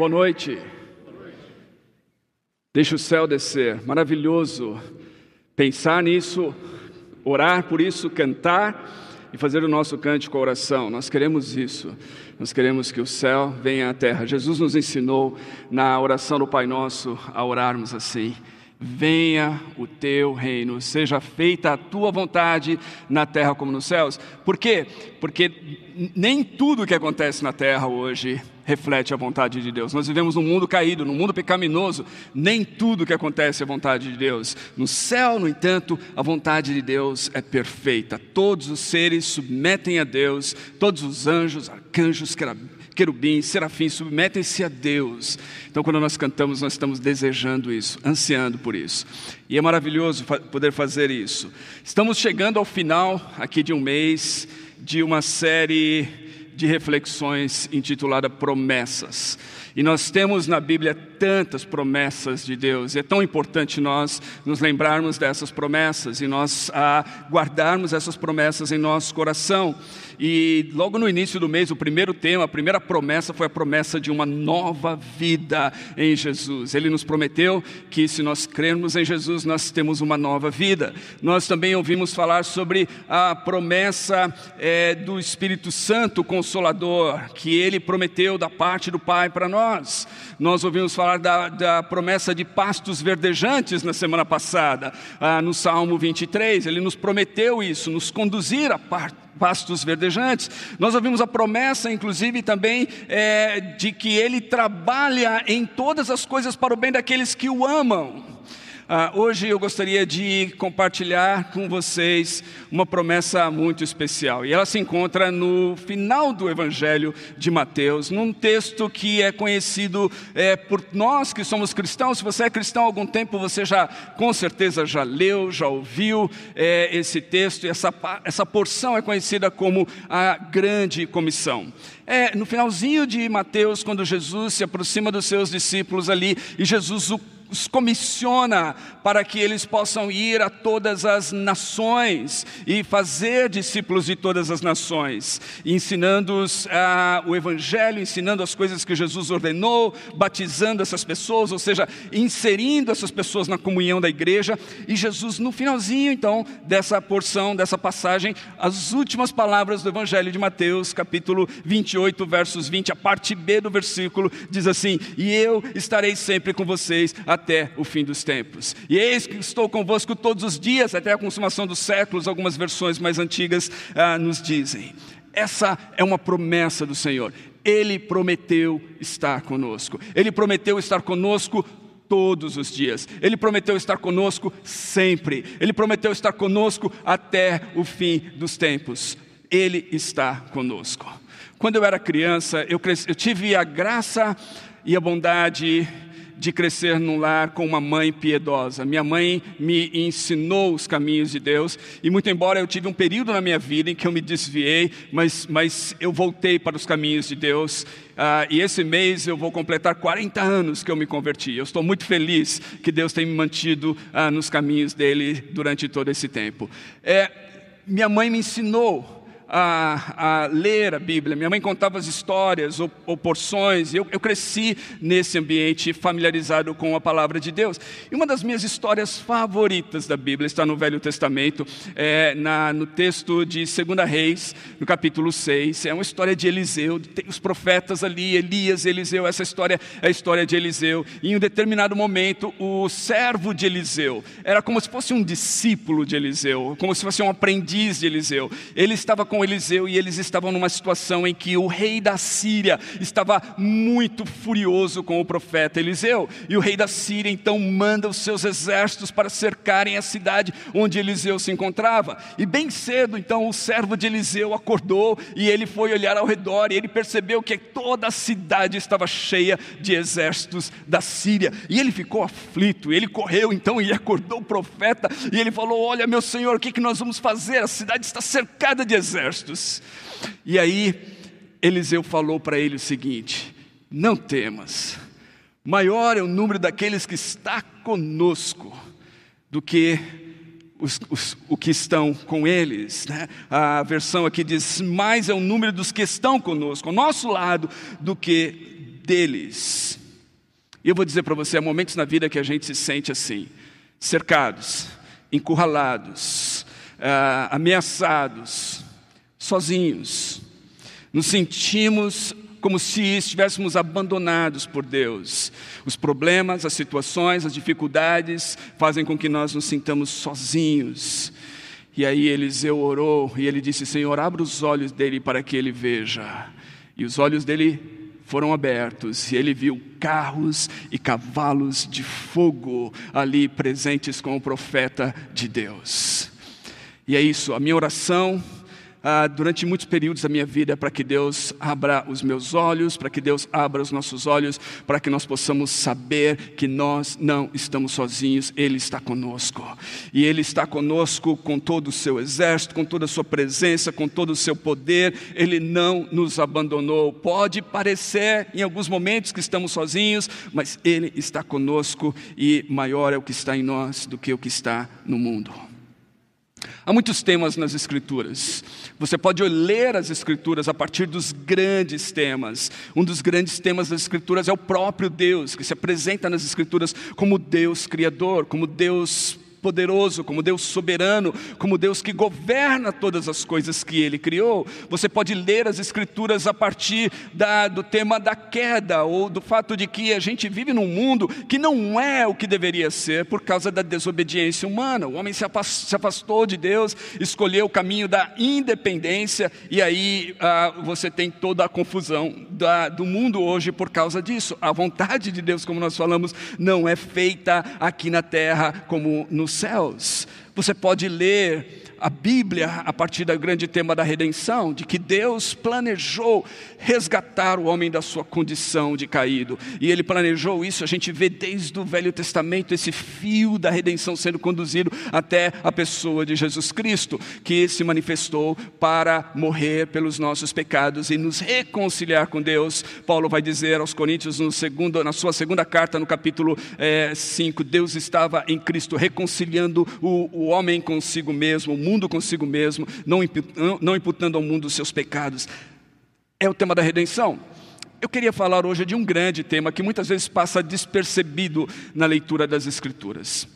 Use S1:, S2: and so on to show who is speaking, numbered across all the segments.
S1: Boa noite. Deixa o céu descer. Maravilhoso pensar nisso, orar por isso, cantar e fazer o nosso cântico com oração. Nós queremos isso. Nós queremos que o céu venha à terra. Jesus nos ensinou na oração do Pai Nosso a orarmos assim. Venha o teu reino, seja feita a tua vontade na terra como nos céus. Por quê? Porque nem tudo que acontece na terra hoje reflete a vontade de Deus. Nós vivemos num mundo caído, num mundo pecaminoso, nem tudo que acontece é vontade de Deus. No céu, no entanto, a vontade de Deus é perfeita. Todos os seres submetem a Deus, todos os anjos, arcanjos, querubins, serafins submetem-se a Deus. Então, quando nós cantamos, nós estamos desejando isso, ansiando por isso. E é maravilhoso poder fazer isso. Estamos chegando ao final aqui de um mês de uma série de reflexões intitulada Promessas. E nós temos na Bíblia tantas promessas de Deus, é tão importante nós nos lembrarmos dessas promessas e nós ah, guardarmos essas promessas em nosso coração. E logo no início do mês, o primeiro tema, a primeira promessa foi a promessa de uma nova vida em Jesus. Ele nos prometeu que se nós crermos em Jesus, nós temos uma nova vida. Nós também ouvimos falar sobre a promessa é, do Espírito Santo Consolador, que ele prometeu da parte do Pai para nós. Nós ouvimos falar da, da promessa de pastos verdejantes na semana passada, ah, no Salmo 23. Ele nos prometeu isso, nos conduzir a parte pastos verdejantes. Nós ouvimos a promessa, inclusive, também é, de que Ele trabalha em todas as coisas para o bem daqueles que o amam. Ah, hoje eu gostaria de compartilhar com vocês uma promessa muito especial. E ela se encontra no final do Evangelho de Mateus, num texto que é conhecido é, por nós que somos cristãos. Se você é cristão há algum tempo, você já com certeza já leu, já ouviu é, esse texto. E essa, essa porção é conhecida como a Grande Comissão. É, no finalzinho de Mateus, quando Jesus se aproxima dos seus discípulos ali, e Jesus o os comissiona para que eles possam ir a todas as nações e fazer discípulos de todas as nações, ensinando-os ah, o Evangelho, ensinando as coisas que Jesus ordenou, batizando essas pessoas, ou seja, inserindo essas pessoas na comunhão da igreja. E Jesus, no finalzinho então dessa porção, dessa passagem, as últimas palavras do Evangelho de Mateus, capítulo 28, versos 20, a parte B do versículo, diz assim: E eu estarei sempre com vocês até o fim dos tempos. E eis que estou convosco todos os dias, até a consumação dos séculos, algumas versões mais antigas ah, nos dizem. Essa é uma promessa do Senhor. Ele prometeu estar conosco. Ele prometeu estar conosco todos os dias. Ele prometeu estar conosco sempre. Ele prometeu estar conosco até o fim dos tempos. Ele está conosco. Quando eu era criança, eu, cresci, eu tive a graça e a bondade de crescer num lar com uma mãe piedosa. Minha mãe me ensinou os caminhos de Deus, e muito embora eu tive um período na minha vida em que eu me desviei, mas, mas eu voltei para os caminhos de Deus. Ah, e esse mês eu vou completar 40 anos que eu me converti. Eu estou muito feliz que Deus tem me mantido ah, nos caminhos dele durante todo esse tempo. É, minha mãe me ensinou a, a, ler a Bíblia. Minha mãe contava as histórias ou, ou porções. Eu, eu, cresci nesse ambiente familiarizado com a palavra de Deus. E uma das minhas histórias favoritas da Bíblia está no Velho Testamento, é, na, no texto de 2 Reis, no capítulo 6. É uma história de Eliseu. Tem os profetas ali, Elias, Eliseu. Essa história é a história de Eliseu. E em um determinado momento, o servo de Eliseu era como se fosse um discípulo de Eliseu, como se fosse um aprendiz de Eliseu. Ele estava com Eliseu e eles estavam numa situação em que o rei da Síria estava muito furioso com o profeta Eliseu. E o rei da Síria então manda os seus exércitos para cercarem a cidade onde Eliseu se encontrava. E bem cedo então o servo de Eliseu acordou e ele foi olhar ao redor e ele percebeu que toda a cidade estava cheia de exércitos da Síria. E ele ficou aflito, ele correu então e acordou o profeta e ele falou: Olha, meu senhor, o que, que nós vamos fazer? A cidade está cercada de exércitos exércitos. E aí Eliseu falou para ele o seguinte: Não temas, maior é o número daqueles que está conosco do que os, os, o que estão com eles. Né? A versão aqui diz: mais é o número dos que estão conosco, ao nosso lado, do que deles. E eu vou dizer para você, há momentos na vida que a gente se sente assim, cercados, encurralados, uh, ameaçados, sozinhos. Nos sentimos como se estivéssemos abandonados por Deus. Os problemas, as situações, as dificuldades fazem com que nós nos sintamos sozinhos. E aí Eliseu orou e ele disse: Senhor, abra os olhos dele para que ele veja. E os olhos dele foram abertos e ele viu carros e cavalos de fogo ali presentes com o profeta de Deus. E é isso, a minha oração ah, durante muitos períodos da minha vida para que Deus abra os meus olhos, para que Deus abra os nossos olhos, para que nós possamos saber que nós não estamos sozinhos, Ele está conosco. E Ele está conosco com todo o seu exército, com toda a sua presença, com todo o seu poder, Ele não nos abandonou. Pode parecer em alguns momentos que estamos sozinhos, mas Ele está conosco e maior é o que está em nós do que o que está no mundo. Há muitos temas nas Escrituras. Você pode ler as Escrituras a partir dos grandes temas. Um dos grandes temas das Escrituras é o próprio Deus, que se apresenta nas Escrituras como Deus Criador, como Deus poderoso, como Deus soberano, como Deus que governa todas as coisas que Ele criou. Você pode ler as Escrituras a partir da, do tema da queda, ou do fato de que a gente vive num mundo que não é o que deveria ser por causa da desobediência humana. O homem se afastou de Deus, escolheu o caminho da independência, e aí ah, você tem toda a confusão da, do mundo hoje por causa disso. A vontade de Deus, como nós falamos, não é feita aqui na terra como no céus. Você pode ler a Bíblia a partir do grande tema da redenção, de que Deus planejou resgatar o homem da sua condição de caído. E ele planejou isso, a gente vê desde o Velho Testamento esse fio da redenção sendo conduzido até a pessoa de Jesus Cristo, que se manifestou para morrer pelos nossos pecados e nos reconciliar com Deus. Paulo vai dizer aos Coríntios no segundo, na sua segunda carta, no capítulo 5, eh, Deus estava em Cristo reconciliando o, o homem consigo mesmo, mundo consigo mesmo, não imputando, ao mundo os seus pecados. É o tema da redenção. Eu queria falar hoje de um grande tema que muitas vezes passa despercebido na leitura das Escrituras,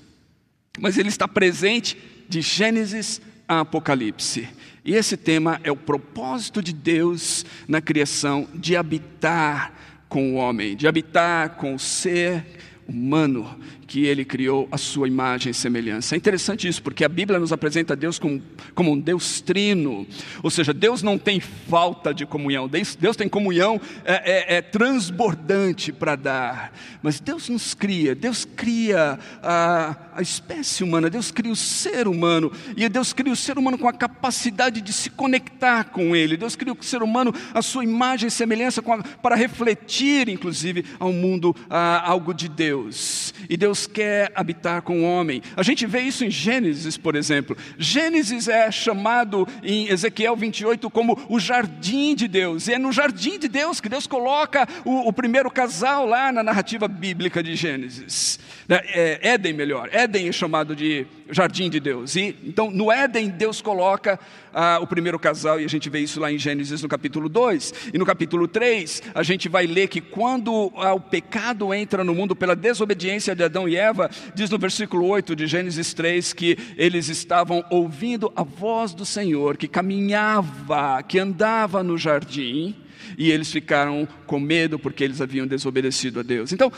S1: mas ele está presente de Gênesis a Apocalipse. E esse tema é o propósito de Deus na criação de habitar com o homem, de habitar com o ser humano que ele criou a sua imagem e semelhança. É interessante isso, porque a Bíblia nos apresenta Deus como, como um Deus trino, ou seja, Deus não tem falta de comunhão, Deus, Deus tem comunhão é, é, é transbordante para dar, mas Deus nos cria, Deus cria a, a espécie humana, Deus cria o ser humano, e Deus cria o ser humano com a capacidade de se conectar com Ele, Deus cria o ser humano a sua imagem e semelhança a, para refletir, inclusive, ao mundo a, algo de Deus, e Deus Deus quer habitar com o homem. A gente vê isso em Gênesis, por exemplo. Gênesis é chamado em Ezequiel 28 como o jardim de Deus. E é no jardim de Deus que Deus coloca o, o primeiro casal lá na narrativa bíblica de Gênesis. Né, é, Éden, melhor. Éden é chamado de jardim de Deus. E então no Éden Deus coloca ah, o primeiro casal e a gente vê isso lá em Gênesis no capítulo 2. E no capítulo 3 a gente vai ler que quando ah, o pecado entra no mundo pela desobediência de Adão e Eva, diz no versículo 8 de Gênesis 3 que eles estavam ouvindo a voz do Senhor que caminhava, que andava no jardim, e eles ficaram com medo porque eles haviam desobedecido a Deus. Então,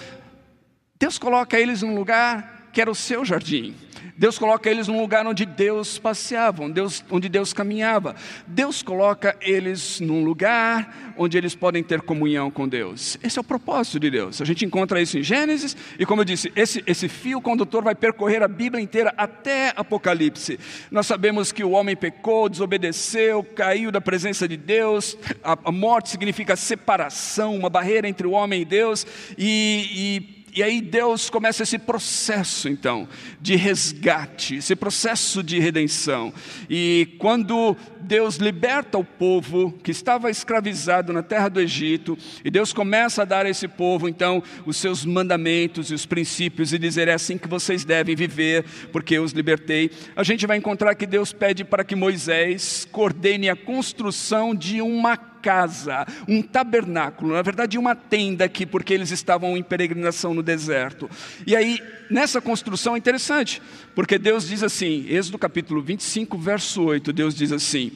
S1: Deus coloca eles num lugar que era o seu jardim. Deus coloca eles num lugar onde Deus passeava, Deus, onde Deus caminhava. Deus coloca eles num lugar onde eles podem ter comunhão com Deus. Esse é o propósito de Deus. A gente encontra isso em Gênesis, e como eu disse, esse, esse fio condutor vai percorrer a Bíblia inteira até Apocalipse. Nós sabemos que o homem pecou, desobedeceu, caiu da presença de Deus. A, a morte significa separação, uma barreira entre o homem e Deus, e, e e aí Deus começa esse processo, então, de resgate, esse processo de redenção. E quando Deus liberta o povo que estava escravizado na terra do Egito, e Deus começa a dar a esse povo, então, os seus mandamentos e os princípios, e dizer: é assim que vocês devem viver, porque eu os libertei. A gente vai encontrar que Deus pede para que Moisés coordene a construção de uma casa, um tabernáculo, na verdade uma tenda aqui, porque eles estavam em peregrinação no deserto. E aí, nessa construção é interessante, porque Deus diz assim, Êxodo capítulo 25, verso 8, Deus diz assim: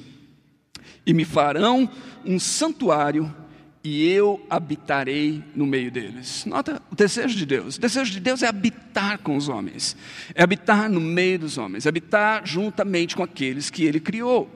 S1: E me farão um santuário e eu habitarei no meio deles. Nota o desejo de Deus. O desejo de Deus é habitar com os homens, é habitar no meio dos homens, é habitar juntamente com aqueles que ele criou.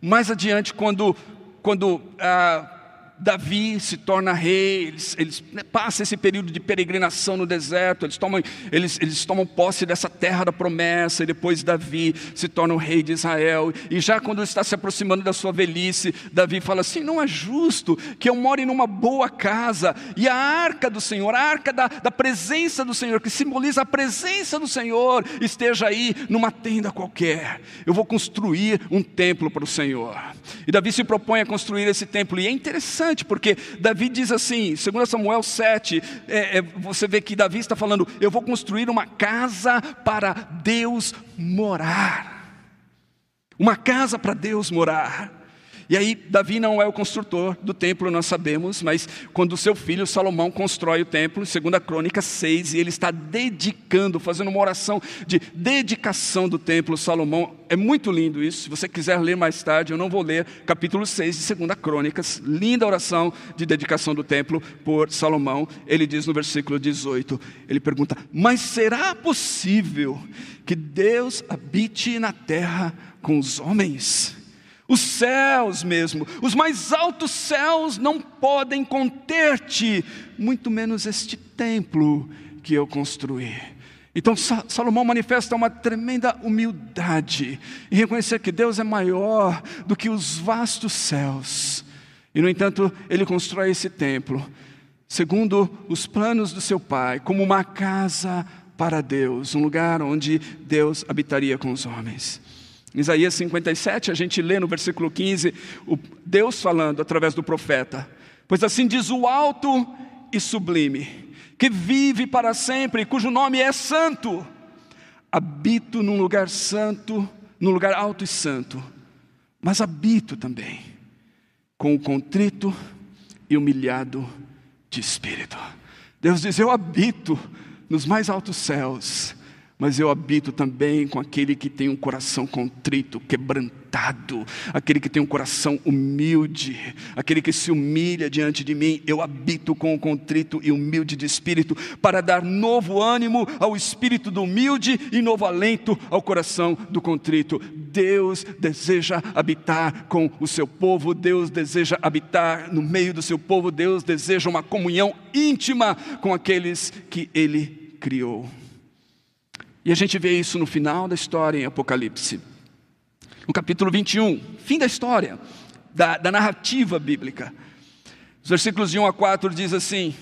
S1: Mais adiante, quando, quando ah, Davi se torna rei, eles, eles né, passam esse período de peregrinação no deserto, eles tomam, eles, eles tomam posse dessa terra da promessa, e depois Davi se torna o rei de Israel. E já quando está se aproximando da sua velhice, Davi fala assim: não é justo que eu more numa boa casa, e a arca do Senhor, a arca da, da presença do Senhor, que simboliza a presença do Senhor, esteja aí numa tenda qualquer. Eu vou construir um templo para o Senhor. E Davi se propõe a construir esse templo, e é interessante interessante, porque Davi diz assim, 2 Samuel 7, é, é, você vê que Davi está falando: Eu vou construir uma casa para Deus morar. Uma casa para Deus morar. E aí, Davi não é o construtor do templo, nós sabemos, mas quando seu filho Salomão constrói o templo, segundo a Crônica 6, e ele está dedicando, fazendo uma oração de dedicação do templo, Salomão, é muito lindo isso, se você quiser ler mais tarde, eu não vou ler, capítulo 6 de segunda Crônicas, linda oração de dedicação do templo por Salomão, ele diz no versículo 18, ele pergunta, mas será possível que Deus habite na terra com os homens? Os céus mesmo, os mais altos céus não podem conter-te, muito menos este templo que eu construí. Então Salomão manifesta uma tremenda humildade em reconhecer que Deus é maior do que os vastos céus. E no entanto, ele constrói esse templo segundo os planos do seu pai, como uma casa para Deus, um lugar onde Deus habitaria com os homens. Isaías 57, a gente lê no versículo 15, o Deus falando através do profeta: Pois assim diz o alto e sublime, que vive para sempre, cujo nome é santo. Habito num lugar santo, num lugar alto e santo, mas habito também com o contrito e humilhado de espírito. Deus diz: Eu habito nos mais altos céus, mas eu habito também com aquele que tem um coração contrito, quebrantado, aquele que tem um coração humilde, aquele que se humilha diante de mim. Eu habito com o contrito e humilde de espírito, para dar novo ânimo ao espírito do humilde e novo alento ao coração do contrito. Deus deseja habitar com o seu povo, Deus deseja habitar no meio do seu povo, Deus deseja uma comunhão íntima com aqueles que ele criou. E a gente vê isso no final da história em Apocalipse. No capítulo 21, fim da história, da, da narrativa bíblica. Os versículos de 1 a 4 diz assim: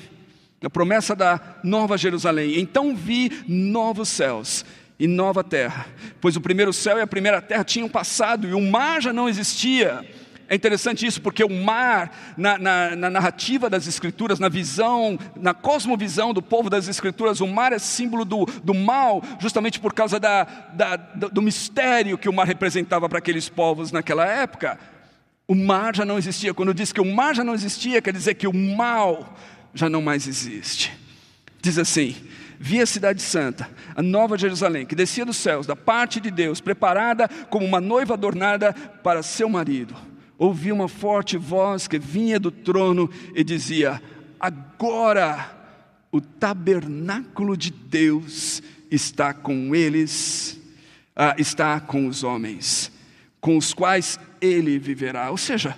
S1: a promessa da nova Jerusalém. Então vi novos céus e nova terra, pois o primeiro céu e a primeira terra tinham passado e o mar já não existia. É interessante isso, porque o mar, na, na, na, narrativa das Escrituras, na visão, na cosmovisão do povo das Escrituras, o mar é símbolo do, do mal, justamente por causa da, da, do mistério que o mar representava para aqueles povos naquela época. O mar já não existia. Quando diz que o mar já não existia, quer dizer que o mal já não mais existe. Diz assim: Vi a cidade santa, a nova Jerusalém, que descia dos céus, da parte de Deus, preparada como uma noiva adornada para seu marido ouvi uma forte voz que vinha do trono e dizia: Agora o tabernáculo de Deus está com eles, ah, está com os homens, com os quais ele viverá. Ou seja,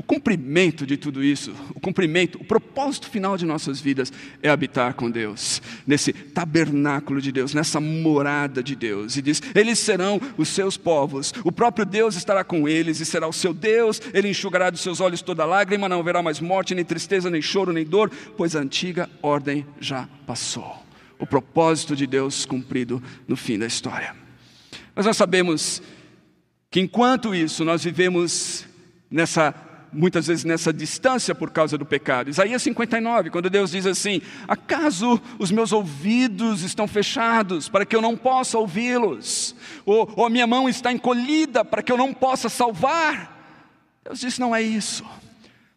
S1: o cumprimento de tudo isso, o cumprimento, o propósito final de nossas vidas é habitar com Deus, nesse tabernáculo de Deus, nessa morada de Deus. E diz: Eles serão os seus povos, o próprio Deus estará com eles e será o seu Deus, ele enxugará dos seus olhos toda lágrima, não haverá mais morte, nem tristeza, nem choro, nem dor, pois a antiga ordem já passou. O propósito de Deus cumprido no fim da história. Mas nós sabemos que enquanto isso nós vivemos nessa muitas vezes nessa distância por causa do pecado. Isaías 59, quando Deus diz assim: Acaso os meus ouvidos estão fechados para que eu não possa ouvi-los? Ou, ou a minha mão está encolhida para que eu não possa salvar? Deus diz: Não é isso.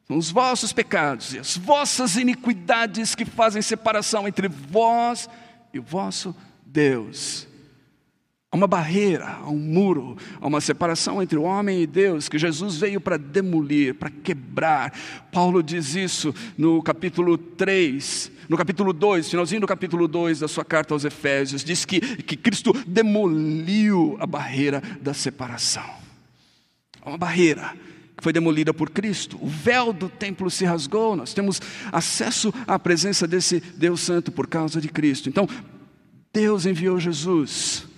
S1: São os vossos pecados e as vossas iniquidades que fazem separação entre vós e o vosso Deus. Há uma barreira, há um muro, há uma separação entre o homem e Deus que Jesus veio para demolir, para quebrar. Paulo diz isso no capítulo 3, no capítulo 2, finalzinho do capítulo 2 da sua carta aos Efésios, diz que, que Cristo demoliu a barreira da separação. Há uma barreira que foi demolida por Cristo. O véu do templo se rasgou, nós temos acesso à presença desse Deus Santo por causa de Cristo. Então, Deus enviou Jesus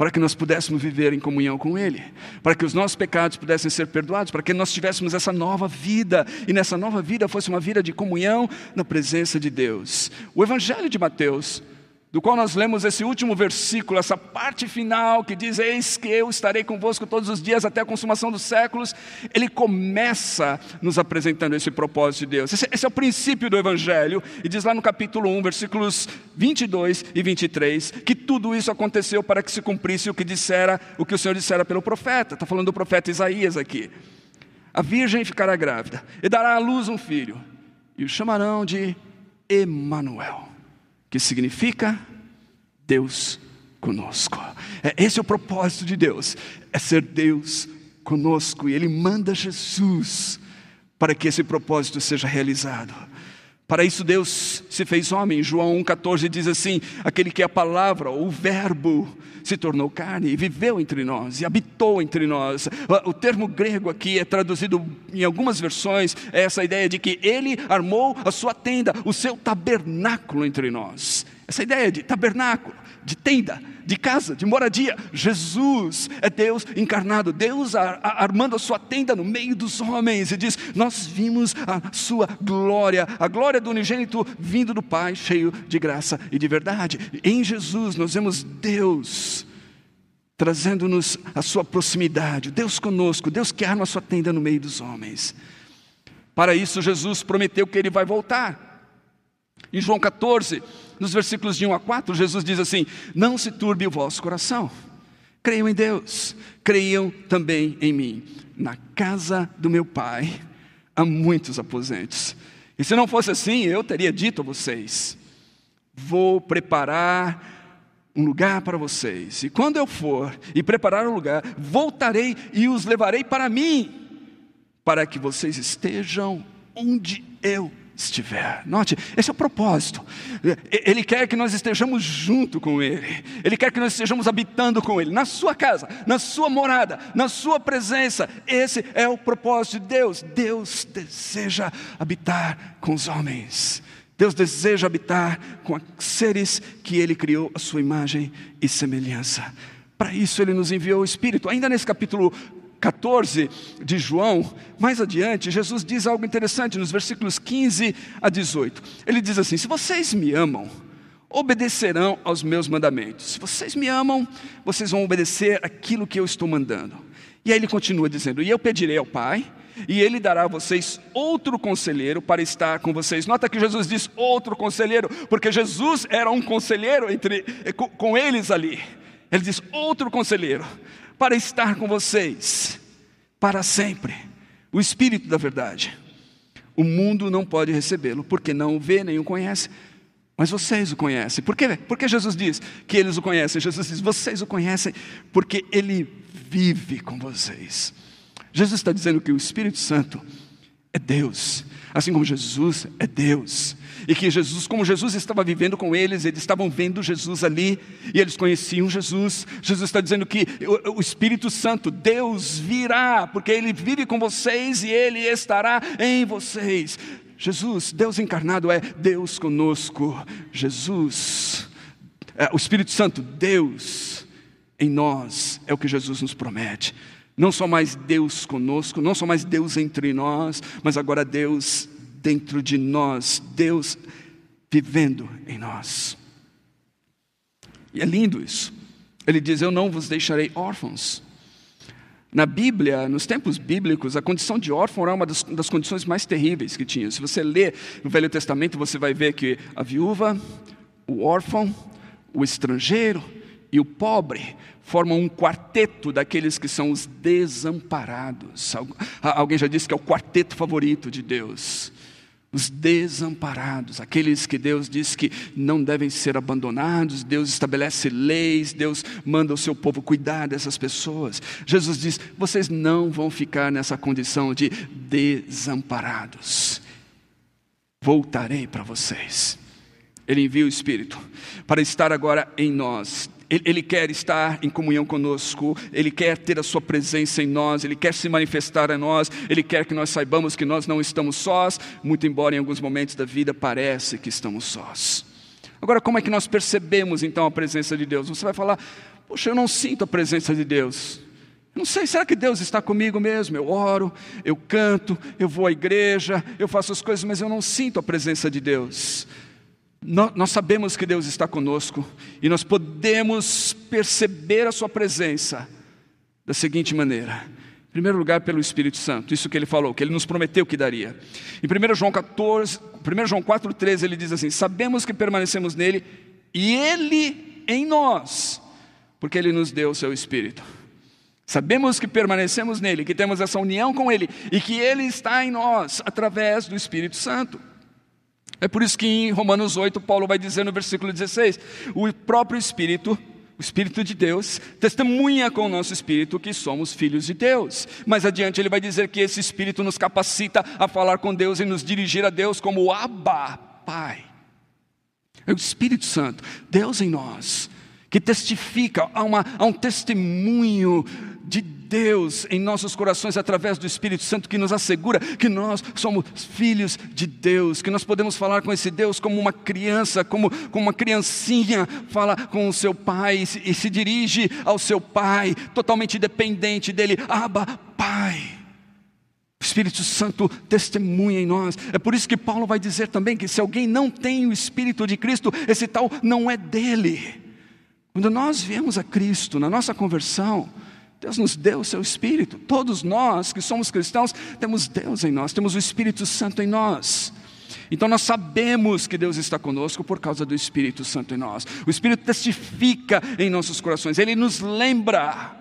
S1: para que nós pudéssemos viver em comunhão com Ele, para que os nossos pecados pudessem ser perdoados, para que nós tivéssemos essa nova vida e nessa nova vida fosse uma vida de comunhão na presença de Deus. O Evangelho de Mateus do qual nós lemos esse último versículo, essa parte final que diz: Eis que eu estarei convosco todos os dias até a consumação dos séculos, ele começa nos apresentando esse propósito de Deus. Esse, esse, é o princípio do Evangelho, e diz lá no capítulo 1, versículos 22 e 23, que tudo isso aconteceu para que se cumprisse o que dissera, o que o Senhor dissera pelo profeta. Está falando do profeta Isaías aqui. A virgem ficará grávida e dará à luz um filho, e o chamarão de Emanuel que significa Deus conosco. É, esse é o propósito de Deus, é ser Deus conosco, e Ele manda Jesus para que esse propósito seja realizado. Para isso Deus se fez homem. João 1,14 diz assim: aquele que é a palavra, o verbo, se tornou carne e viveu entre nós e habitou entre nós. O termo grego aqui é traduzido em algumas versões, é essa ideia de que ele armou a sua tenda, o seu tabernáculo entre nós. Essa ideia de tabernáculo, de tenda, de casa, de moradia. Jesus é Deus encarnado, Deus armando a sua tenda no meio dos homens e diz: Nós vimos a sua glória, a glória do unigênito vindo do Pai, cheio de graça e de verdade. Em Jesus nós vemos Deus trazendo-nos a sua proximidade, Deus conosco, Deus que arma a sua tenda no meio dos homens. Para isso, Jesus prometeu que ele vai voltar. Em João 14, nos versículos de 1 a 4, Jesus diz assim: Não se turbe o vosso coração, creiam em Deus, creiam também em mim. Na casa do meu pai há muitos aposentos. E se não fosse assim, eu teria dito a vocês: Vou preparar um lugar para vocês. E quando eu for e preparar um lugar, voltarei e os levarei para mim, para que vocês estejam onde eu estiver. Note, esse é o propósito. Ele quer que nós estejamos junto com Ele. Ele quer que nós estejamos habitando com Ele, na sua casa, na sua morada, na sua presença. Esse é o propósito de Deus. Deus deseja habitar com os homens. Deus deseja habitar com seres que Ele criou a sua imagem e semelhança. Para isso Ele nos enviou o Espírito. Ainda nesse capítulo 14 de João, mais adiante, Jesus diz algo interessante nos versículos 15 a 18. Ele diz assim: Se vocês me amam, obedecerão aos meus mandamentos. Se vocês me amam, vocês vão obedecer aquilo que eu estou mandando. E aí ele continua dizendo: E eu pedirei ao Pai, e ele dará a vocês outro conselheiro para estar com vocês. Nota que Jesus diz outro conselheiro, porque Jesus era um conselheiro entre, com, com eles ali. Ele diz outro conselheiro para estar com vocês para sempre. O Espírito da Verdade. O mundo não pode recebê-lo, porque não o vê nem o conhece, mas vocês o conhecem. Por quê? Porque Jesus diz que eles o conhecem. Jesus diz: vocês o conhecem, porque ele vive com vocês. Jesus está dizendo que o Espírito Santo é Deus, assim como Jesus é Deus. E que Jesus, como Jesus estava vivendo com eles, eles estavam vendo Jesus ali, e eles conheciam Jesus. Jesus está dizendo que o Espírito Santo, Deus virá, porque Ele vive com vocês e Ele estará em vocês. Jesus, Deus encarnado, é Deus conosco. Jesus, é, o Espírito Santo, Deus em nós, é o que Jesus nos promete. Não só mais Deus conosco, não só mais Deus entre nós, mas agora Deus dentro de nós, Deus vivendo em nós. E é lindo isso. Ele diz: Eu não vos deixarei órfãos. Na Bíblia, nos tempos bíblicos, a condição de órfão era uma das, das, condições mais terríveis que tinha. Se você ler no Velho Testamento, você vai ver que a viúva, o órfão, o estrangeiro e o pobre formam um quarteto daqueles que são os desamparados. Alguém já disse que é o quarteto favorito de Deus. Os desamparados, aqueles que Deus diz que não devem ser abandonados, Deus estabelece leis, Deus manda o seu povo cuidar dessas pessoas. Jesus diz: vocês não vão ficar nessa condição de desamparados. Voltarei para vocês. Ele envia o Espírito para estar agora em nós. Ele, quer estar em comunhão conosco, Ele quer ter a Sua presença em nós, Ele quer se manifestar a nós, Ele quer que nós saibamos que nós não estamos sós, muito embora em alguns momentos da vida pareça que estamos sós. Agora, como é que nós percebemos então a presença de Deus? Você vai falar, poxa, eu não sinto a presença de Deus. Não sei, será que Deus está comigo mesmo? Eu oro, eu canto, eu vou à igreja, eu faço as coisas, mas eu não sinto a presença de Deus. Nós sabemos que Deus está conosco e nós podemos perceber a Sua presença da seguinte maneira. Em primeiro lugar, pelo Espírito Santo, isso que ele falou, que ele nos prometeu que daria. Em 1 João 14, 1 João 4,13, ele diz assim: Sabemos que permanecemos nele e ele em nós, porque ele nos deu o seu Espírito. Sabemos que permanecemos nele, que temos essa união com ele e que ele está em nós através do Espírito Santo. É por isso que em Romanos 8, Paulo vai dizer no versículo 16: o próprio Espírito, o Espírito de Deus, testemunha com o nosso espírito que somos filhos de Deus. Mais adiante ele vai dizer que esse Espírito nos capacita a falar com Deus e nos dirigir a Deus como Abba, Pai. É o Espírito Santo, Deus em nós, que testifica, há, uma, há um testemunho de Deus em nossos corações através do Espírito Santo que nos assegura que nós somos filhos de Deus, que nós podemos falar com esse Deus como uma criança, como, como uma criancinha fala com o seu pai e se, e se dirige ao seu pai, totalmente dependente dele. Abba, Pai. O Espírito Santo testemunha em nós. É por isso que Paulo vai dizer também que se alguém não tem o Espírito de Cristo, esse tal não é dele. Quando nós viemos a Cristo na nossa conversão, Deus nos deu o seu Espírito. Todos nós que somos cristãos temos Deus em nós, temos o Espírito Santo em nós. Então nós sabemos que Deus está conosco por causa do Espírito Santo em nós. O Espírito testifica em nossos corações, ele nos lembra,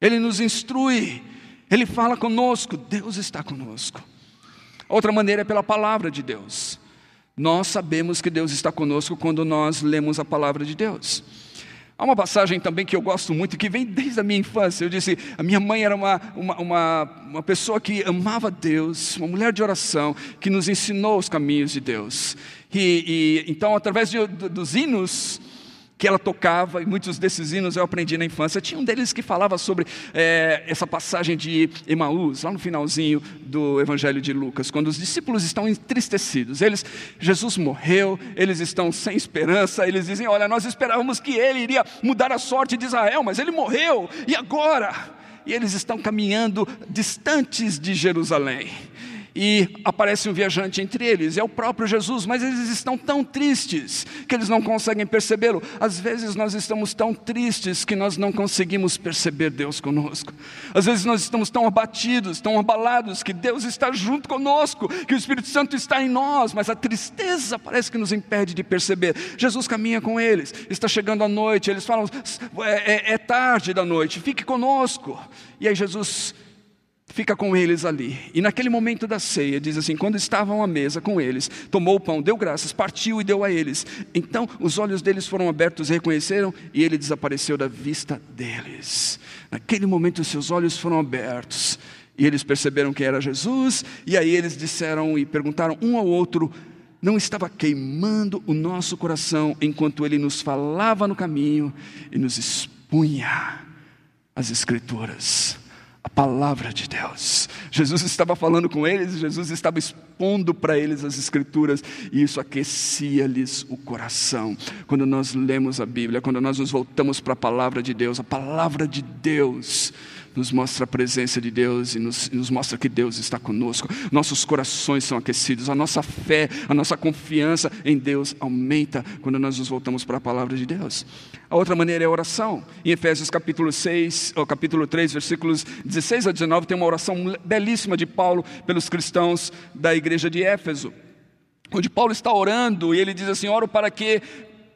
S1: ele nos instrui, ele fala conosco, Deus está conosco. Outra maneira é pela palavra de Deus. Nós sabemos que Deus está conosco quando nós lemos a palavra de Deus. Há uma passagem também que eu gosto muito, que vem desde a minha infância. Eu disse: a minha mãe era uma, uma, uma, uma pessoa que amava Deus, uma mulher de oração, que nos ensinou os caminhos de Deus. E, e então, através de, dos hinos, que ela tocava, e muitos desses hinos eu aprendi na infância. Tinha um deles que falava sobre é, essa passagem de Emaús, lá no finalzinho do Evangelho de Lucas, quando os discípulos estão entristecidos. Eles, Jesus morreu, eles estão sem esperança, eles dizem: Olha, nós esperávamos que ele iria mudar a sorte de Israel, mas ele morreu, e agora? E eles estão caminhando distantes de Jerusalém e aparece um viajante entre eles, é o próprio Jesus, mas eles estão tão tristes que eles não conseguem percebê-lo. Às vezes nós estamos tão tristes que nós não conseguimos perceber Deus conosco. Às vezes nós estamos tão abatidos, tão abalados que Deus está junto conosco, que o Espírito Santo está em nós, mas a tristeza parece que nos impede de perceber. Jesus caminha com eles, está chegando a noite, eles falam: é, é, é tarde da noite, fique conosco. E aí Jesus fica com eles ali. E naquele momento da ceia, diz assim: quando estavam à mesa com eles, tomou o pão, deu graças, partiu e deu a eles. Então os olhos deles foram abertos, reconheceram e ele desapareceu da vista deles. Naquele momento, seus olhos foram abertos e eles perceberam que era Jesus. E aí eles disseram e perguntaram um ao outro: não estava queimando o nosso coração enquanto ele nos falava no caminho e nos expunha as Escrituras palavra de Deus. Jesus estava falando com eles, Jesus estava expondo para eles as Escrituras, e isso aquecia-lhes o coração. Quando nós lemos a Bíblia, quando nós nos voltamos para a palavra de Deus, a palavra de Deus nos mostra a presença de Deus e nos, nos, mostra que Deus está conosco. Nossos corações são aquecidos, a nossa fé, a nossa confiança em Deus aumenta quando nós nos voltamos para a palavra de Deus. A outra maneira é a oração. Em Efésios capítulo 6, ou capítulo 3, versículos 16 a 19, tem uma oração belíssima de Paulo pelos cristãos da igreja de Éfeso. Onde Paulo está orando e ele diz assim: Oro para que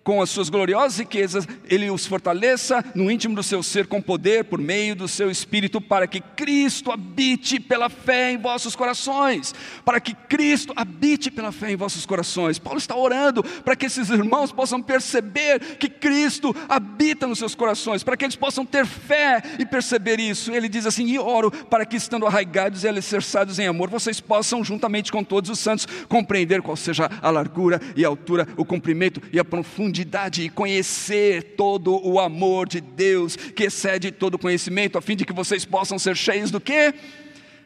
S1: com as suas gloriosas riquezas, Ele os fortaleça no íntimo do seu ser com poder por meio do seu Espírito, para que Cristo habite pela fé em vossos corações. Para que Cristo habite pela fé em vossos corações. Paulo está orando para que esses irmãos possam perceber que Cristo habita nos seus corações, para que eles possam ter fé e perceber isso. Ele diz assim: E oro para que, estando arraigados e alicerçados em amor, vocês possam, juntamente com todos os santos, compreender qual seja a largura e a altura, o comprimento e a profundidade profundidade e conhecer todo o amor de Deus que excede todo conhecimento, a fim de que vocês possam ser cheios do quê?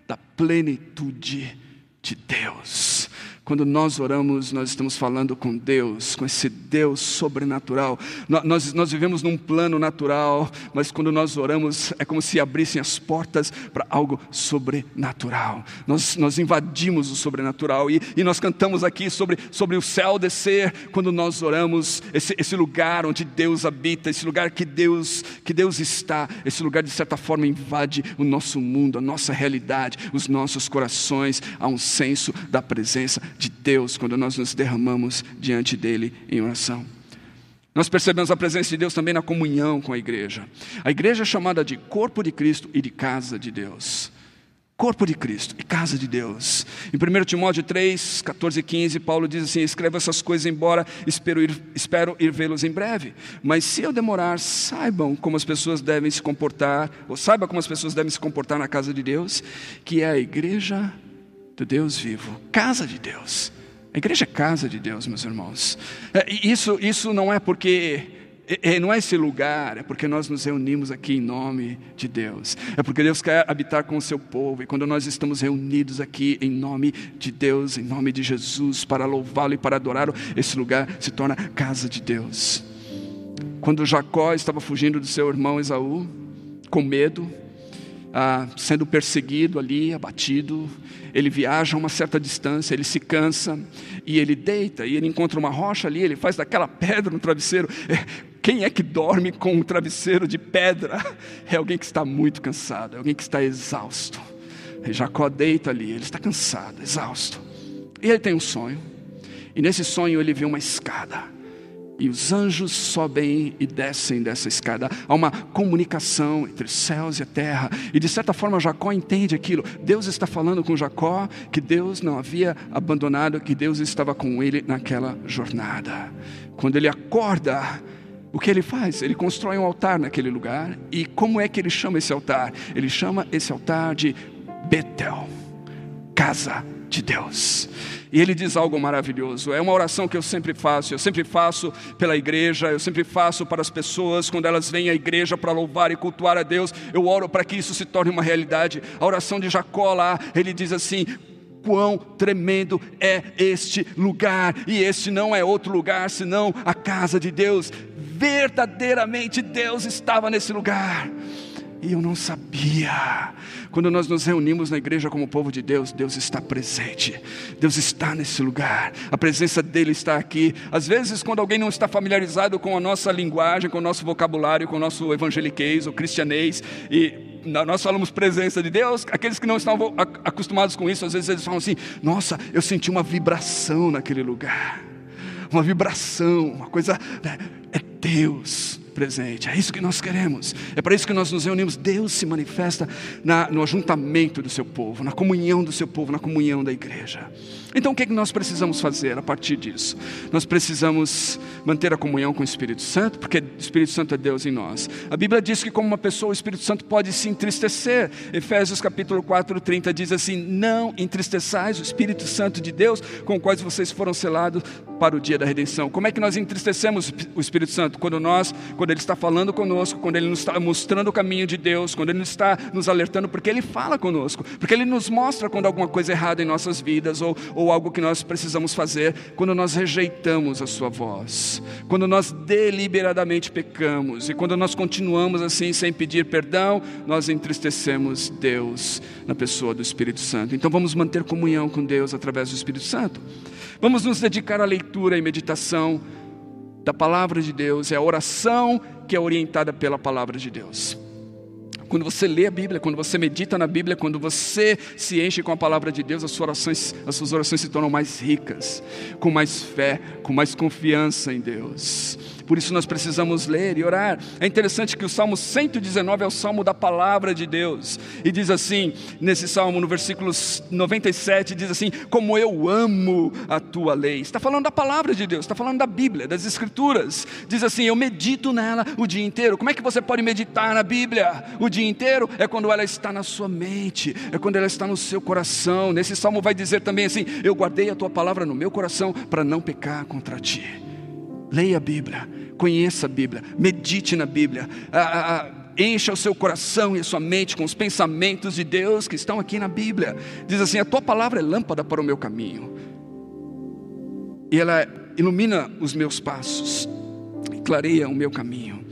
S1: Da plenitude de Deus. Quando nós oramos, nós estamos falando com Deus, com esse Deus sobrenatural. Nós, nós vivemos num plano natural, mas quando nós oramos, é como se abrissem as portas para algo sobrenatural. Nós, nós invadimos o sobrenatural e, e nós cantamos aqui sobre, sobre o céu descer, quando nós oramos, esse, esse lugar onde Deus habita, esse lugar que Deus, que Deus está, esse lugar de certa forma invade o nosso mundo, a nossa realidade, os nossos corações, há um senso da presença de Deus quando nós nos derramamos diante dele em oração. Nós percebemos a presença de Deus também na comunhão com a igreja. A igreja é chamada de corpo de Cristo e de casa de Deus. Corpo de Cristo e casa de Deus. Em 1 Timóteo 3, 14 e 15, Paulo diz assim: Escreva essas coisas, embora espero ir, espero ir vê-los em breve. Mas se eu demorar, saibam como as pessoas devem se comportar, ou saiba como as pessoas devem se comportar na casa de Deus, que é a igreja do Deus vivo, casa de Deus. A igreja é casa de Deus, meus irmãos. É, isso, isso não é porque é, é, não é esse lugar, é porque nós nos reunimos aqui em nome de Deus. É porque Deus quer habitar com o seu povo. E quando nós estamos reunidos aqui em nome de Deus, em nome de Jesus, para louvá-lo e para adorá-lo, esse lugar se torna casa de Deus. Quando Jacó estava fugindo do seu irmão Esaú, com medo, ah, sendo perseguido ali, abatido, ele viaja uma certa distância, ele se cansa e ele deita e ele encontra uma rocha ali, ele faz daquela pedra um travesseiro. É, quem é que dorme com um travesseiro de pedra? É alguém que está muito cansado, é alguém que está exausto. E Jacó deita ali, ele está cansado, exausto. E ele tem um sonho. E nesse sonho ele vê uma escada. E os anjos sobem e descem dessa escada. Há uma comunicação entre os céus e a terra. E de certa forma Jacó entende aquilo. Deus está falando com Jacó que Deus não havia abandonado, que Deus estava com ele naquela jornada. Quando ele acorda, o que ele faz? Ele constrói um altar naquele lugar. E como é que ele chama esse altar? Ele chama esse altar de Betel, casa de Deus. E ele diz algo maravilhoso. É uma oração que eu sempre faço. Eu sempre faço pela igreja, eu sempre faço para as pessoas quando elas vêm à igreja para louvar e cultuar a Deus. Eu oro para que isso se torne uma realidade. A oração de Jacó lá, ele diz assim: quão tremendo é este lugar, e este não é outro lugar senão a casa de Deus. Verdadeiramente Deus estava nesse lugar. E eu não sabia. Quando nós nos reunimos na igreja como povo de Deus, Deus está presente. Deus está nesse lugar. A presença dele está aqui. Às vezes, quando alguém não está familiarizado com a nossa linguagem, com o nosso vocabulário, com o nosso evangeliquez, o cristianês, e nós falamos presença de Deus, aqueles que não estão acostumados com isso, às vezes eles falam assim: Nossa, eu senti uma vibração naquele lugar. Uma vibração, uma coisa. Né, é Deus presente. É isso que nós queremos. É para isso que nós nos reunimos. Deus se manifesta na, no ajuntamento do seu povo, na comunhão do seu povo, na comunhão da igreja. Então o que, é que nós precisamos fazer a partir disso? Nós precisamos manter a comunhão com o Espírito Santo, porque o Espírito Santo é Deus em nós. A Bíblia diz que como uma pessoa, o Espírito Santo pode se entristecer. Efésios capítulo 4, 30 diz assim: Não entristeçais o Espírito Santo de Deus, com o qual vocês foram selados para o dia da redenção. Como é que nós entristecemos o Espírito Santo? Quando nós, quando Ele está falando conosco, quando Ele nos está mostrando o caminho de Deus, quando Ele está nos alertando, porque Ele fala conosco, porque Ele nos mostra quando alguma coisa é errada em nossas vidas, ou, ou algo que nós precisamos fazer, quando nós rejeitamos a Sua voz, quando nós deliberadamente pecamos, e quando nós continuamos assim sem pedir perdão, nós entristecemos Deus na pessoa do Espírito Santo. Então vamos manter comunhão com Deus através do Espírito Santo. Vamos nos dedicar à leitura e meditação da palavra de Deus, é a oração que é orientada pela palavra de Deus. Quando você lê a Bíblia, quando você medita na Bíblia, quando você se enche com a palavra de Deus, as suas orações, as suas orações se tornam mais ricas, com mais fé, com mais confiança em Deus. Por isso nós precisamos ler e orar. É interessante que o Salmo 119 é o salmo da palavra de Deus. E diz assim, nesse salmo, no versículo 97, diz assim: Como eu amo a tua lei. Está falando da palavra de Deus, está falando da Bíblia, das Escrituras. Diz assim: Eu medito nela o dia inteiro. Como é que você pode meditar na Bíblia o dia inteiro? É quando ela está na sua mente, é quando ela está no seu coração. Nesse salmo vai dizer também assim: Eu guardei a tua palavra no meu coração para não pecar contra ti. Leia a Bíblia, conheça a Bíblia, medite na Bíblia, encha o seu coração e a sua mente com os pensamentos de Deus que estão aqui na Bíblia. Diz assim: A tua palavra é lâmpada para o meu caminho, e ela ilumina os meus passos, e clareia o meu caminho.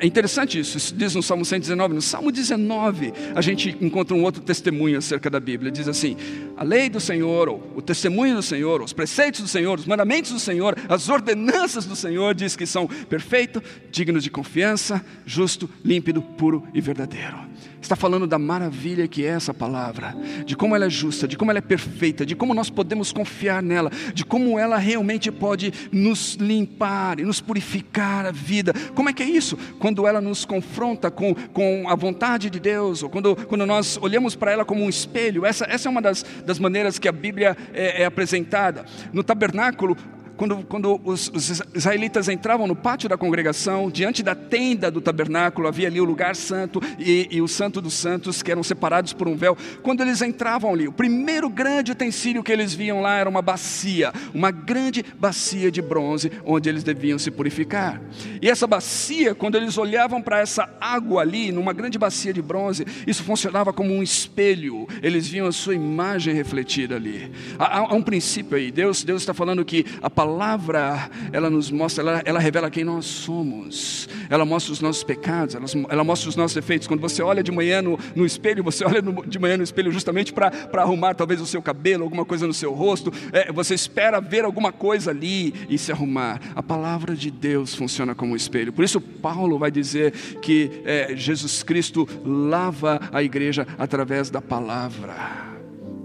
S1: É interessante isso, isso diz no Salmo 119. No Salmo 19, a gente encontra um outro testemunho acerca da Bíblia. Diz assim: a lei do Senhor, ou o testemunho do Senhor, os preceitos do Senhor, os mandamentos do Senhor, as ordenanças do Senhor, diz que são perfeitos, dignos de confiança, justo, límpido, puro e verdadeiro está falando da maravilha que é essa palavra, de como ela é justa, de como ela é perfeita, de como nós podemos confiar nela, de como ela realmente pode nos limpar e nos purificar a vida. Como é que é isso? Quando ela nos confronta com, com a vontade de Deus, ou quando, quando nós olhamos para ela como um espelho, essa, essa é uma das, das maneiras que a Bíblia é, é apresentada. No tabernáculo, quando, quando os, os, israelitas entravam no pátio da congregação, diante da tenda do tabernáculo, havia ali o lugar santo e, e o santo dos santos, que eram separados por um véu. Quando eles entravam ali, o primeiro grande utensílio que eles viam lá era uma bacia, uma grande bacia de bronze, onde eles deviam se purificar. E essa bacia, quando eles olhavam para essa água ali, numa grande bacia de bronze, isso funcionava como um espelho, eles viam a sua imagem refletida ali. Há, há um princípio aí, Deus, Deus está falando que a palavra, ela nos mostra, ela, ela revela quem nós somos, ela mostra os nossos pecados, ela, ela mostra os nossos defeitos. Quando você olha de manhã no, no espelho, você olha no, de manhã no espelho justamente para arrumar talvez o seu cabelo, alguma coisa no seu rosto, é, você espera ver alguma coisa ali e se arrumar. A palavra de Deus funciona como um espelho, por isso Paulo vai dizer que é, Jesus Cristo lava a igreja através da palavra.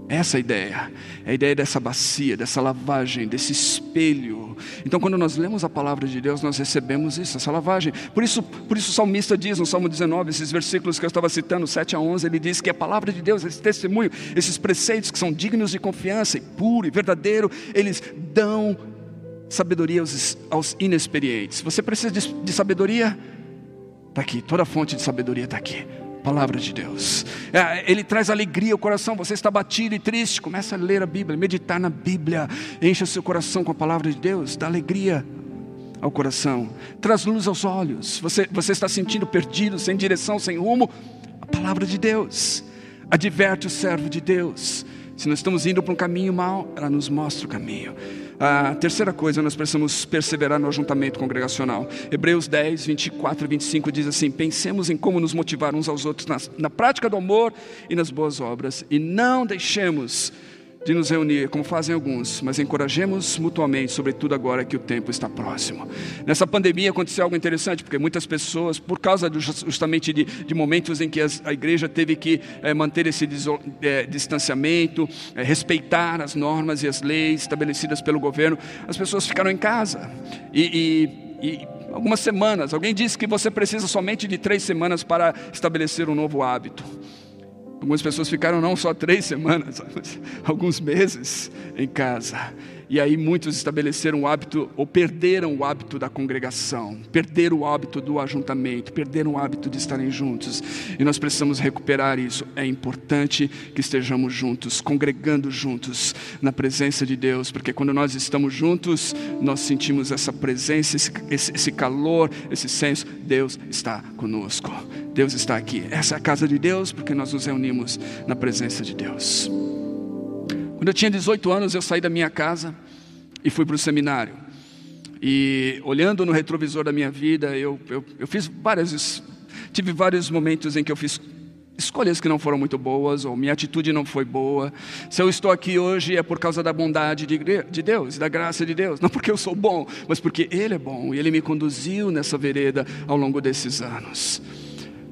S1: Essa é ideia, é a ideia dessa bacia, dessa lavagem, desse espelho. Então, quando nós lemos a palavra de Deus, nós recebemos isso, essa lavagem. Por isso, por isso o salmista diz no Salmo 19, esses versículos que eu estava citando, 7 a 11, ele diz que a palavra de Deus, esse testemunho, esses preceitos que são dignos de confiança e puro e verdadeiro, eles dão sabedoria aos, aos inexperientes. Você precisa de, de sabedoria? Está aqui, toda a fonte de sabedoria está aqui palavra de Deus. É, ele traz alegria ao coração. Você está batido e triste, começa a ler a Bíblia, meditar na Bíblia, encha seu coração com a palavra de Deus, dá alegria ao coração, traz luz aos olhos. Você, você está sentindo perdido, sem direção, sem rumo? A palavra de Deus adverte o servo de Deus. Se nós estamos indo para um caminho mau, ela nos mostra o caminho. A terceira coisa, nós precisamos perseverar no ajuntamento congregacional. Hebreus 10, 24 e 25 diz assim: Pensemos em como nos motivar uns aos outros na, na prática do amor e nas boas obras, e não deixemos de nos reunir, como fazem alguns, mas encorajemos mutuamente, sobretudo agora que o tempo está próximo. Nessa pandemia aconteceu algo interessante, porque muitas pessoas, por causa justamente de, de, momentos em que as, a igreja teve que é, manter esse é, distanciamento, é, respeitar as normas e as leis estabelecidas pelo governo, as pessoas ficaram em casa. e, e, e algumas semanas. Alguém disse que você precisa somente de três semanas para estabelecer um novo hábito. Algumas pessoas ficaram não só três semanas, alguns meses em casa. E aí muitos estabeleceram o hábito, ou perderam o hábito da congregação, perderam o hábito do ajuntamento, perderam o hábito de estarem juntos. E nós precisamos recuperar isso. É importante que estejamos juntos, congregando juntos, na presença de Deus, porque quando nós estamos juntos, nós sentimos essa presença, esse, esse, esse calor, esse senso. Deus está conosco, Deus está aqui. Essa é a casa de Deus, porque nós nos reunimos na presença de Deus. Quando eu tinha 18 anos, eu saí da minha casa e fui para o seminário. E olhando no retrovisor da minha vida, eu, eu, eu fiz várias, tive vários momentos em que eu fiz escolhas que não foram muito boas, ou minha atitude não foi boa. Se eu estou aqui hoje é por causa da bondade de, de Deus, da graça de Deus. Não porque eu sou bom, mas porque Ele é bom e Ele me conduziu nessa vereda ao longo desses anos.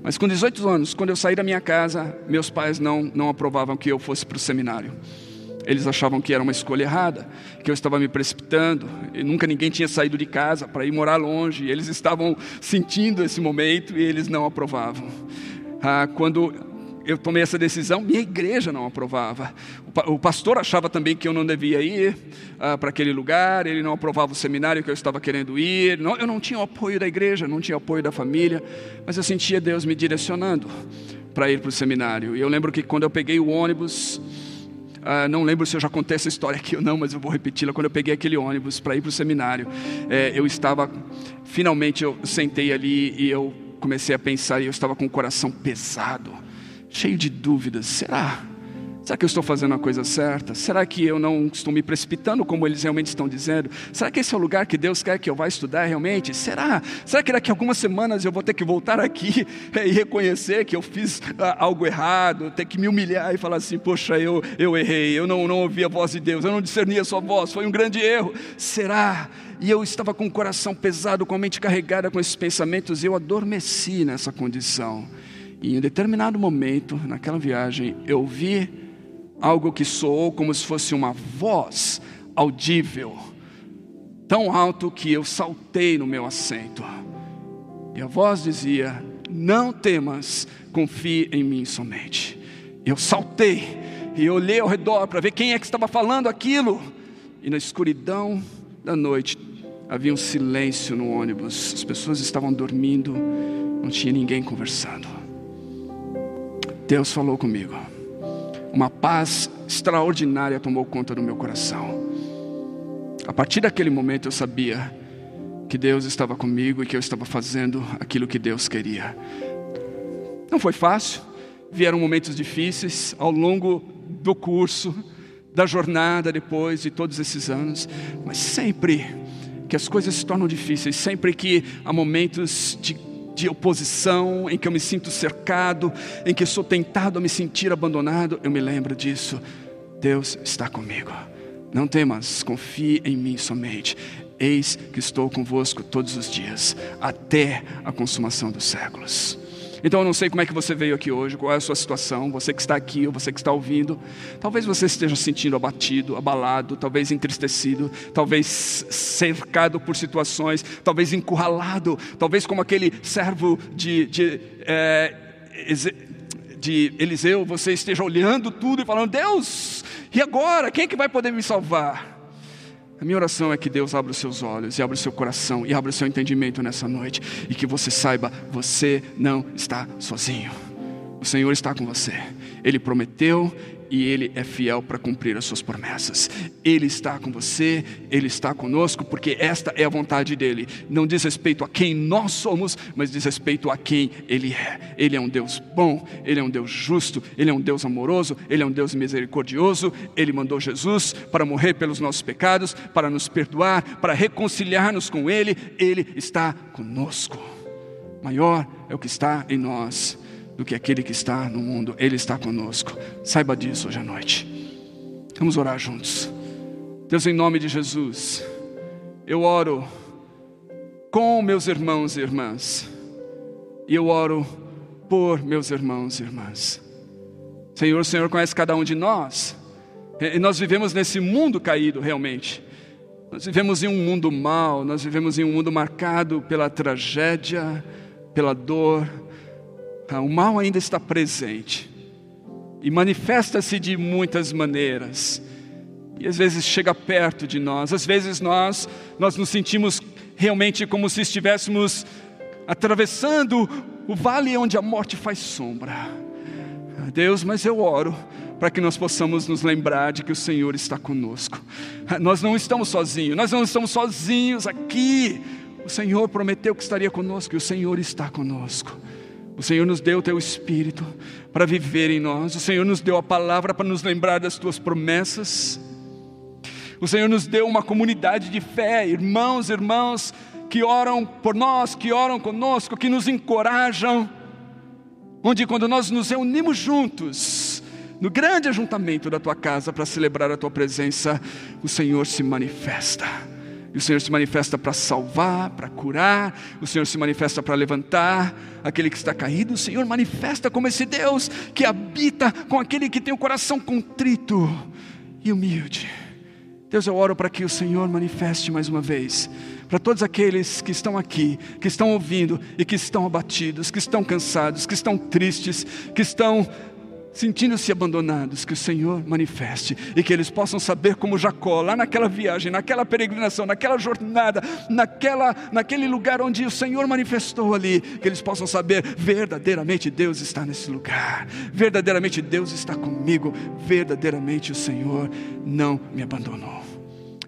S1: Mas com 18 anos, quando eu saí da minha casa, meus pais não, não aprovavam que eu fosse para o seminário. Eles achavam que era uma escolha errada, que eu estava me precipitando, e nunca ninguém tinha saído de casa para ir morar longe, eles estavam sentindo esse momento e eles não aprovavam. Ah, quando eu tomei essa decisão, minha igreja não aprovava. O pastor achava também que eu não devia ir ah, para aquele lugar, ele não aprovava o seminário que eu estava querendo ir. Não, eu não tinha o apoio da igreja, não tinha apoio da família, mas eu sentia Deus me direcionando para ir para o seminário. E eu lembro que quando eu peguei o ônibus, ah, não lembro se eu já contei essa história aqui ou não, mas eu vou repeti-la. Quando eu peguei aquele ônibus para ir para o seminário, é, eu estava, finalmente eu sentei ali e eu comecei a pensar e eu estava com o coração pesado, cheio de dúvidas. Será? Será que eu estou fazendo a coisa certa? Será que eu não estou me precipitando como eles realmente estão dizendo? Será que esse é o lugar que Deus quer que eu vá estudar realmente? Será? Será que daqui a algumas semanas eu vou ter que voltar aqui e reconhecer que eu fiz ah, algo errado, ter que me humilhar e falar assim: poxa, eu, eu errei, eu não, não ouvi a voz de Deus, eu não discerni a sua voz, foi um grande erro. Será? E eu estava com o coração pesado, com a mente carregada com esses pensamentos, e eu adormeci nessa condição. E em determinado momento, naquela viagem, eu vi algo que soou como se fosse uma voz audível, tão alto que eu saltei no meu assento. E a voz dizia: Não temas, confie em mim somente. Eu saltei e olhei ao redor para ver quem é que estava falando aquilo. E na escuridão da noite havia um silêncio no ônibus. As pessoas estavam dormindo, não tinha ninguém conversando. Deus falou comigo. Uma paz extraordinária tomou conta do meu coração. A partir daquele momento eu sabia que Deus estava comigo e que eu estava fazendo aquilo que Deus queria. Não foi fácil, vieram momentos difíceis ao longo do curso, da jornada depois de todos esses anos, mas sempre que as coisas se tornam difíceis, sempre que há momentos de de oposição, em que eu me sinto cercado, em que sou tentado a me sentir abandonado, eu me lembro disso. Deus está comigo. Não temas, confie em mim somente. Eis que estou convosco todos os dias, até a consumação dos séculos. Então eu não sei como é que você veio aqui hoje, qual é a sua situação, você que está aqui ou você que está ouvindo. Talvez você esteja sentindo abatido, abalado, talvez entristecido, talvez cercado por situações, talvez encurralado, talvez como aquele servo de, de, é, de Eliseu, você esteja olhando tudo e falando: Deus, e agora? Quem é que vai poder me salvar? A minha oração é que Deus abra os seus olhos e abra o seu coração e abra o seu entendimento nessa noite e que você saiba, você não está sozinho. O Senhor está com você. Ele prometeu e Ele é fiel para cumprir as suas promessas. Ele está com você, Ele está conosco, porque esta é a vontade dEle. Não diz respeito a quem nós somos, mas diz respeito a quem Ele é. Ele é um Deus bom, Ele é um Deus justo, Ele é um Deus amoroso, Ele é um Deus misericordioso. Ele mandou Jesus para morrer pelos nossos pecados, para nos perdoar, para reconciliar-nos com Ele. Ele está conosco. Maior é o que está em nós do que aquele que está no mundo. Ele está conosco. Saiba disso hoje à noite. Vamos orar juntos. Deus, em nome de Jesus, eu oro com meus irmãos e irmãs, e eu oro por meus irmãos e irmãs. Senhor, o Senhor conhece cada um de nós, e nós vivemos nesse mundo caído realmente. Nós vivemos em um mundo mau, nós vivemos em um mundo marcado pela tragédia, pela dor, Tá, o mal ainda está presente e manifesta-se de muitas maneiras. E às vezes chega perto de nós, às vezes nós nós nos sentimos realmente como se estivéssemos atravessando o vale onde a morte faz sombra. Ah, Deus, mas eu oro para que nós possamos nos lembrar de que o Senhor está conosco. Ah, nós não estamos sozinhos, nós não estamos sozinhos aqui. O Senhor prometeu que estaria conosco e o Senhor está conosco. O Senhor nos deu o teu espírito para viver em nós. O Senhor nos deu a palavra para nos lembrar das tuas promessas. O Senhor nos deu uma comunidade de fé, irmãos, irmãs que oram por nós, que oram conosco, que nos encorajam. Onde quando nós nos reunimos juntos, no grande ajuntamento da tua casa para celebrar a tua presença, o Senhor se manifesta E o Senhor se manifesta para salvar, para curar, o Senhor se manifesta para levantar aquele que está caído, o Senhor manifesta como esse Deus que habita com aquele que tem o coração contrito e humilde. Deus, eu oro para que o Senhor manifeste mais uma vez para todos aqueles que estão aqui, que estão ouvindo e que estão abatidos, que estão cansados, que estão tristes, que estão sentindo-se abandonados, que o Senhor manifeste e que eles possam saber como Jacó, lá naquela viagem, naquela peregrinação, naquela jornada, naquela, naquele lugar onde o Senhor manifestou ali, que eles possam saber verdadeiramente Deus está nesse lugar, verdadeiramente Deus está comigo, verdadeiramente o Senhor não me abandonou.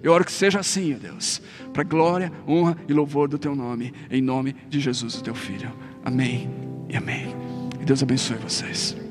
S1: Eu oro que seja assim, ó Deus, para glória, honra e louvor do teu nome, em nome de Jesus, o teu filho. Amém e amém. E Deus abençoe vocês.